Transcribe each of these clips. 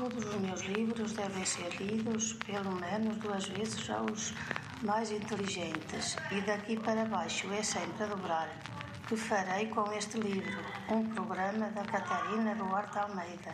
Todos os meus livros devem ser lidos pelo menos duas vezes aos mais inteligentes, e daqui para baixo é sempre a dobrar. Que farei com este livro? Um programa da Catarina Duarte Almeida.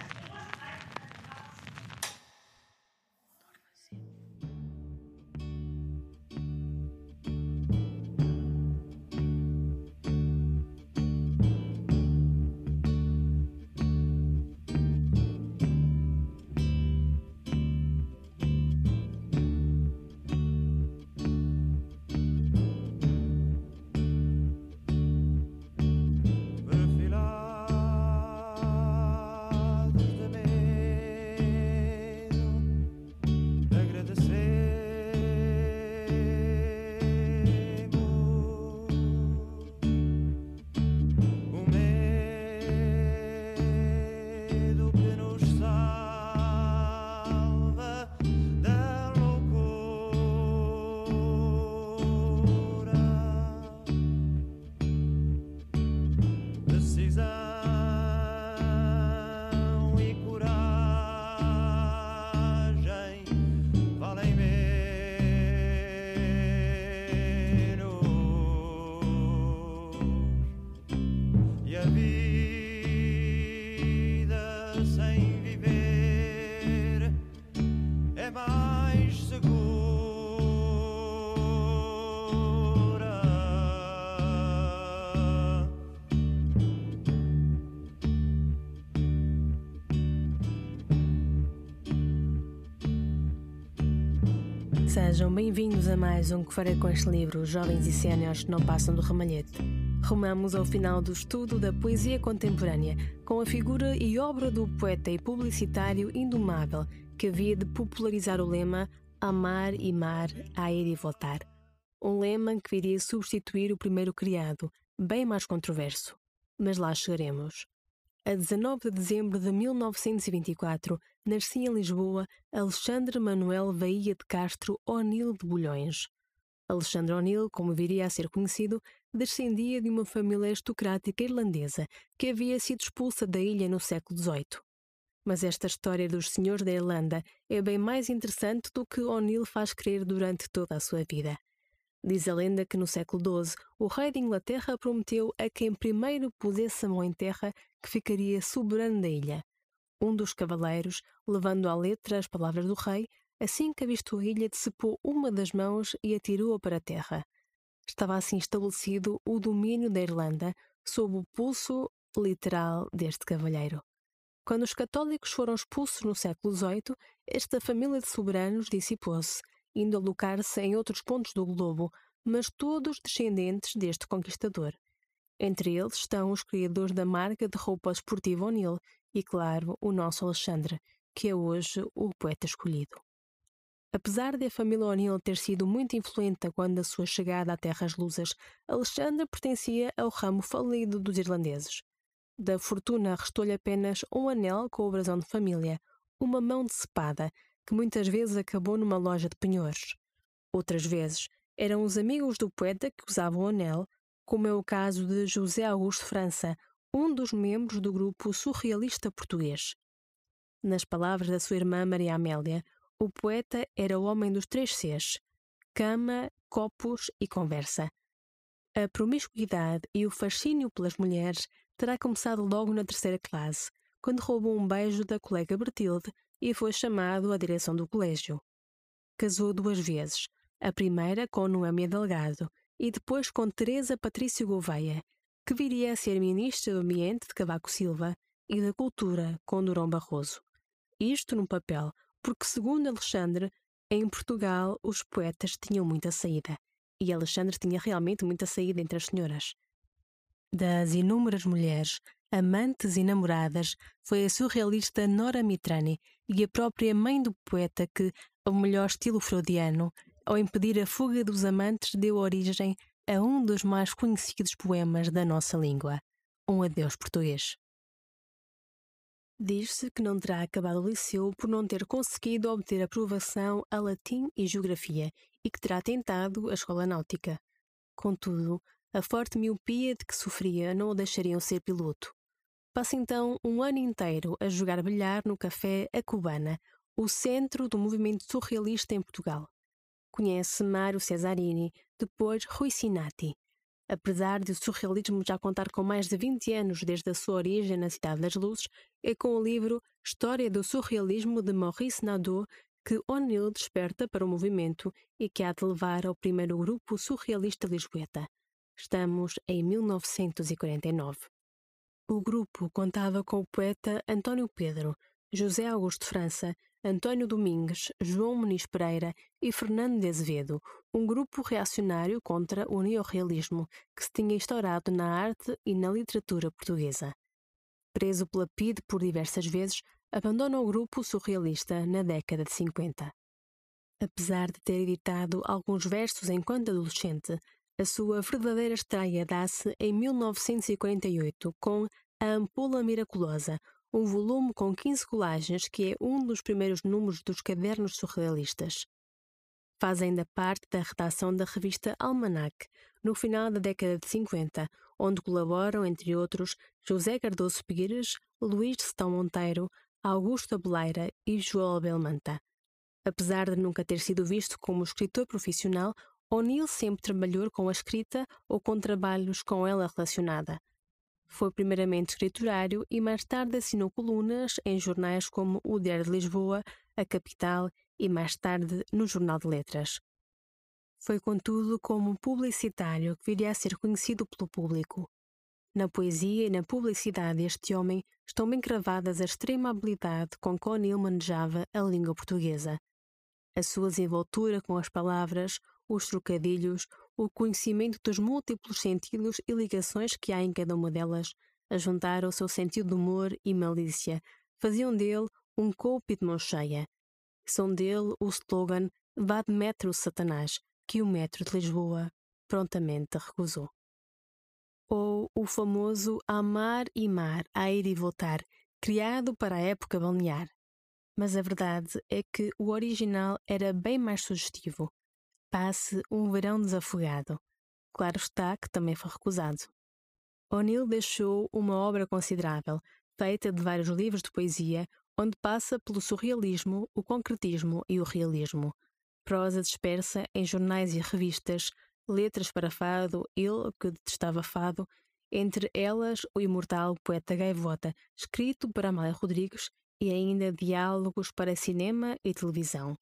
Sejam bem-vindos a mais um que farei com este livro, Jovens e Séniores que não passam do ramalhete. Rumamos ao final do estudo da poesia contemporânea, com a figura e obra do poeta e publicitário indomável, que havia de popularizar o lema Amar e Mar, a ir e voltar. Um lema que viria substituir o primeiro criado, bem mais controverso. Mas lá chegaremos. A 19 de dezembro de 1924, nascia em Lisboa Alexandre Manuel Bahia de Castro O'Neill de Bulhões. Alexandre O'Neill, como viria a ser conhecido, descendia de uma família aristocrática irlandesa que havia sido expulsa da ilha no século XVIII. Mas esta história dos senhores da Irlanda é bem mais interessante do que O'Neill faz crer durante toda a sua vida. Diz a lenda que no século XII o rei de Inglaterra prometeu a quem primeiro pusesse a mão em terra que ficaria soberano da ilha. Um dos cavaleiros, levando à letra as palavras do rei, assim que avistou a ilha, decepou uma das mãos e atirou-a para a terra. Estava assim estabelecido o domínio da Irlanda sob o pulso literal deste cavalheiro. Quando os católicos foram expulsos no século XVIII, esta família de soberanos dissipou-se, indo alocar-se em outros pontos do globo, mas todos descendentes deste conquistador. Entre eles estão os criadores da marca de roupa esportiva O'Neill e, claro, o nosso Alexandre, que é hoje o poeta escolhido. Apesar de a família O'Neill ter sido muito influente quando da sua chegada a terras lusas, Alexandre pertencia ao ramo falido dos irlandeses. Da fortuna restou-lhe apenas um anel com o brasão de família, uma mão de cepada, que muitas vezes acabou numa loja de penhores. Outras vezes eram os amigos do poeta que usavam o anel, como é o caso de José Augusto França, um dos membros do grupo surrealista português. Nas palavras da sua irmã Maria Amélia, o poeta era o homem dos três Cs: cama, copos e conversa. A promiscuidade e o fascínio pelas mulheres terá começado logo na terceira classe, quando roubou um beijo da colega Bertilde e foi chamado à direção do colégio. Casou duas vezes, a primeira com Noémia Delgado e depois com Teresa Patrício Gouveia, que viria a ser ministra do Ambiente de Cavaco Silva e da Cultura com Durão Barroso. Isto no papel, porque, segundo Alexandre, em Portugal os poetas tinham muita saída, e Alexandre tinha realmente muita saída entre as senhoras. Das inúmeras mulheres, amantes e namoradas, foi a surrealista Nora Mitrani e a própria mãe do poeta que, ao melhor estilo freudiano, ao impedir a fuga dos amantes, deu origem a um dos mais conhecidos poemas da nossa língua, Um Adeus Português. Diz-se que não terá acabado o liceu por não ter conseguido obter aprovação a latim e geografia e que terá tentado a escola náutica. Contudo, a forte miopia de que sofria não o deixariam ser piloto. passa então um ano inteiro a jogar bilhar no café A Cubana, o centro do movimento surrealista em Portugal. Conhece Mário Cesarini, depois Rui Sinati. Apesar de o surrealismo já contar com mais de 20 anos desde a sua origem na Cidade das Luzes, é com o livro História do Surrealismo de Maurice Nadeau que O'Neill desperta para o movimento e que há de levar ao primeiro grupo surrealista lisboeta. Estamos em 1949. O grupo contava com o poeta António Pedro, José Augusto França, António Domingues, João Muniz Pereira e Fernando de Azevedo, um grupo reacionário contra o neorrealismo que se tinha instaurado na arte e na literatura portuguesa. Preso pela PIDE por diversas vezes, abandona o grupo surrealista na década de 50. Apesar de ter editado alguns versos enquanto adolescente, a sua verdadeira estreia dá-se em 1948 com A Ampola Miraculosa, um volume com 15 colagens que é um dos primeiros números dos cadernos surrealistas. Faz ainda parte da redação da revista Almanac, no final da década de 50, onde colaboram, entre outros, José Cardoso Pires, Luís de Setão Monteiro, Augusto Abeleira e João Belmanta. Apesar de nunca ter sido visto como escritor profissional, O'Neill sempre trabalhou com a escrita ou com trabalhos com ela relacionada. Foi primeiramente escriturário e mais tarde assinou colunas em jornais como o Diário de Lisboa, A Capital e mais tarde no Jornal de Letras. Foi, contudo, como publicitário que viria a ser conhecido pelo público. Na poesia e na publicidade deste homem estão bem cravadas a extrema habilidade com que O'Neill manejava a língua portuguesa. A sua desenvoltura com as palavras, os trocadilhos, o conhecimento dos múltiplos sentidos e ligações que há em cada uma delas, a juntar ao seu sentido de humor e malícia, faziam dele um golpe de mão cheia. São dele o slogan Vá de metro, Satanás, que o metro de Lisboa prontamente recusou ou o famoso Amar e Mar, a ir e voltar, criado para a época balnear. Mas a verdade é que o original era bem mais sugestivo. Passe um verão desafogado. Claro está que também foi recusado. O'Neill deixou uma obra considerável, feita de vários livros de poesia, onde passa pelo surrealismo, o concretismo e o realismo. Prosa dispersa em jornais e revistas, letras para fado, ele que detestava fado, entre elas o imortal poeta Gaivota, escrito para Amália Rodrigues, e ainda diálogos para cinema e televisão.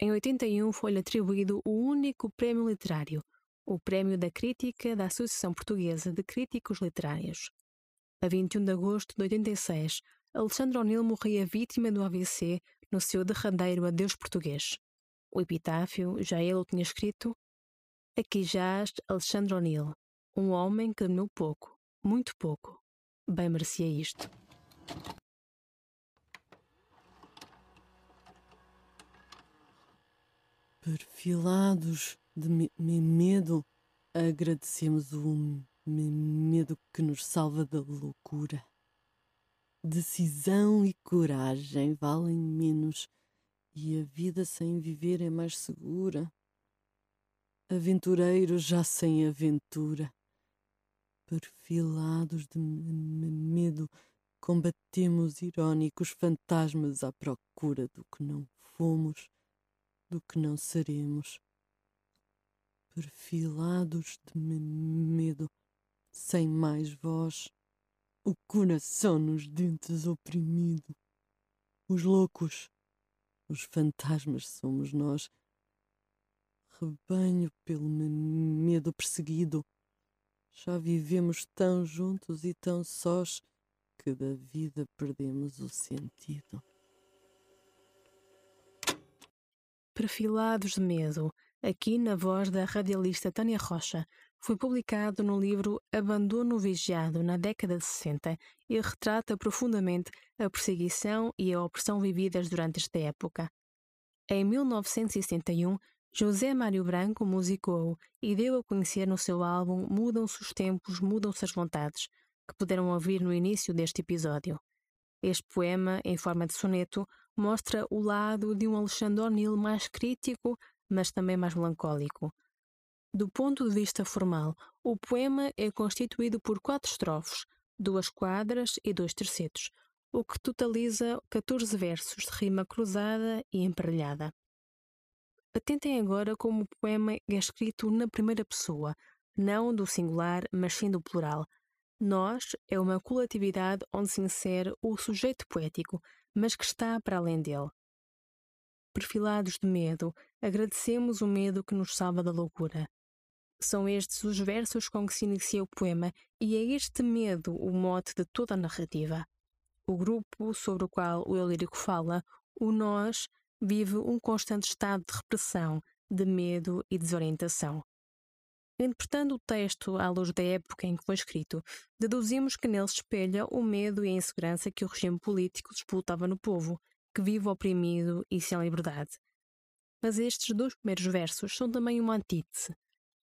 Em 81 foi-lhe atribuído o único prémio literário, o Prémio da Crítica da Associação Portuguesa de Críticos Literários. A 21 de agosto de 86, Alexandre O'Neill morria vítima do AVC no seu derradeiro adeus português. O epitáfio, já ele o tinha escrito, Aqui jaz Alexandre O'Neill, um homem que dormiu pouco, muito pouco. Bem merecia isto. Perfilados de me medo, agradecemos o me medo que nos salva da loucura. Decisão e coragem valem menos e a vida sem viver é mais segura. Aventureiros já sem aventura, perfilados de medo, combatemos irónicos fantasmas à procura do que não fomos, do que não seremos. Perfilados de medo, sem mais voz, o coração nos dentes oprimido. Os loucos, os fantasmas somos nós rebanho pelo medo perseguido. Já vivemos tão juntos e tão sós que da vida perdemos o sentido. Perfilados de Medo, aqui na voz da radialista Tânia Rocha, foi publicado no livro Abandono Vigiado na década de 60 e retrata profundamente a perseguição e a opressão vividas durante esta época. Em 1971, José Mário Branco musicou e deu a conhecer no seu álbum Mudam-se os Tempos, Mudam-se as Vontades, que puderam ouvir no início deste episódio. Este poema, em forma de soneto, mostra o lado de um Alexandre O'Neill mais crítico, mas também mais melancólico. Do ponto de vista formal, o poema é constituído por quatro estrofes, duas quadras e dois tercetos, o que totaliza 14 versos de rima cruzada e emparelhada. Atentem agora como o poema é escrito na primeira pessoa, não do singular, mas sim do plural. Nós é uma coletividade onde se insere o sujeito poético, mas que está para além dele. Perfilados de medo, agradecemos o medo que nos salva da loucura. São estes os versos com que se inicia o poema, e é este medo o mote de toda a narrativa. O grupo sobre o qual o eu lírico fala, o nós, vive um constante estado de repressão, de medo e desorientação. Interpretando o texto à luz da época em que foi escrito, deduzimos que nele se espelha o medo e a insegurança que o regime político disputava no povo, que vive oprimido e sem liberdade. Mas estes dois primeiros versos são também uma antítese.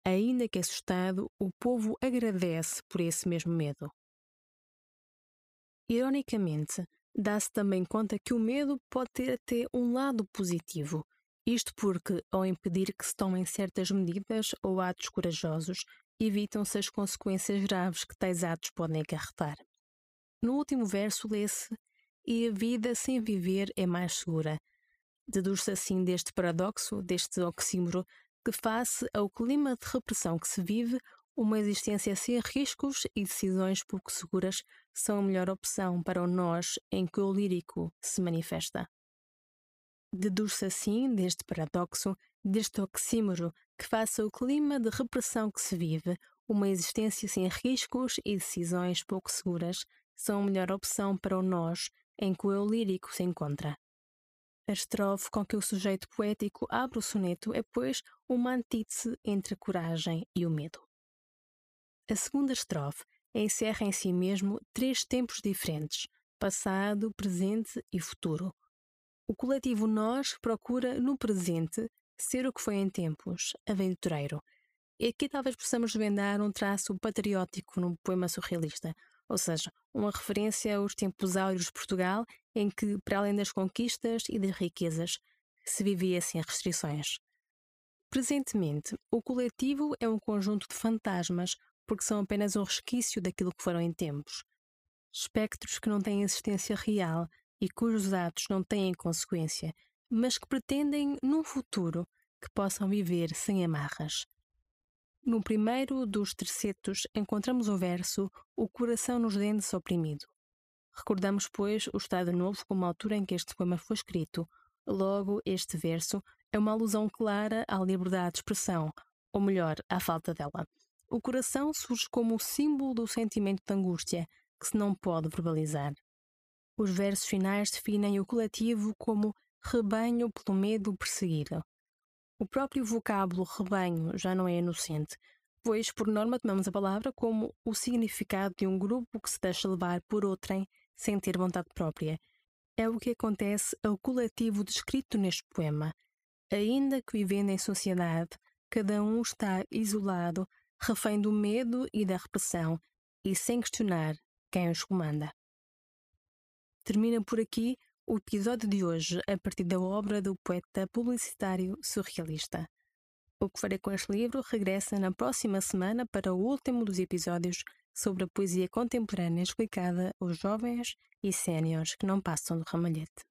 Ainda que assustado, o povo agradece por esse mesmo medo. Ironicamente, dá-se também conta que o medo pode ter até um lado positivo. Isto porque, ao impedir que se tomem certas medidas ou atos corajosos, evitam-se as consequências graves que tais atos podem acarretar. No último verso lê-se: E a vida sem viver é mais segura. Deduz-se assim deste paradoxo, deste oxímoro, que, face ao clima de repressão que se vive, uma existência sem riscos e decisões pouco seguras são a melhor opção para o nós em que o lírico se manifesta. Deduz-se assim deste paradoxo, deste oxímoro, que face ao clima de repressão que se vive, uma existência sem riscos e decisões pouco seguras são a melhor opção para o nós em que o eu lírico se encontra. A estrofe com que o sujeito poético abre o soneto é, pois, uma antítese entre a coragem e o medo. A segunda estrofe encerra em si mesmo três tempos diferentes: passado, presente e futuro. O coletivo Nós procura, no presente, ser o que foi em tempos, aventureiro. E aqui talvez possamos desvendar um traço patriótico no poema surrealista, ou seja, uma referência aos tempos áureos de Portugal, em que, para além das conquistas e das riquezas, se vivia sem restrições. Presentemente, o coletivo é um conjunto de fantasmas porque são apenas um resquício daquilo que foram em tempos. Espectros que não têm existência real e cujos atos não têm consequência, mas que pretendem, num futuro, que possam viver sem amarras. No primeiro dos tercetos encontramos o verso O coração nos dentes oprimido. Recordamos, pois, o Estado Novo como a altura em que este poema foi escrito. Logo, este verso é uma alusão clara à liberdade de expressão, ou melhor, à falta dela. O coração surge como o símbolo do sentimento de angústia, que se não pode verbalizar. Os versos finais definem o coletivo como rebanho pelo medo perseguido. O próprio vocábulo rebanho já não é inocente, pois, por norma, tomamos a palavra como o significado de um grupo que se deixa levar por outrem sem ter vontade própria. É o que acontece ao coletivo descrito neste poema. Ainda que vivendo em sociedade, cada um está isolado refém do medo e da repressão e sem questionar quem os comanda. Termina por aqui o episódio de hoje a partir da obra do poeta publicitário surrealista. O que farei com este livro regressa na próxima semana para o último dos episódios sobre a poesia contemporânea explicada aos jovens e séniores que não passam do ramalhete.